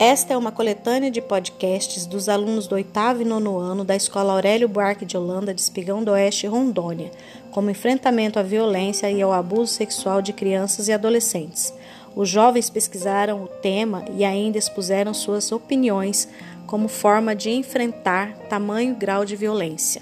Esta é uma coletânea de podcasts dos alunos do oitavo e nono ano da Escola Aurélio Buarque de Holanda de Espigão do Oeste, Rondônia, como enfrentamento à violência e ao abuso sexual de crianças e adolescentes. Os jovens pesquisaram o tema e ainda expuseram suas opiniões como forma de enfrentar tamanho grau de violência.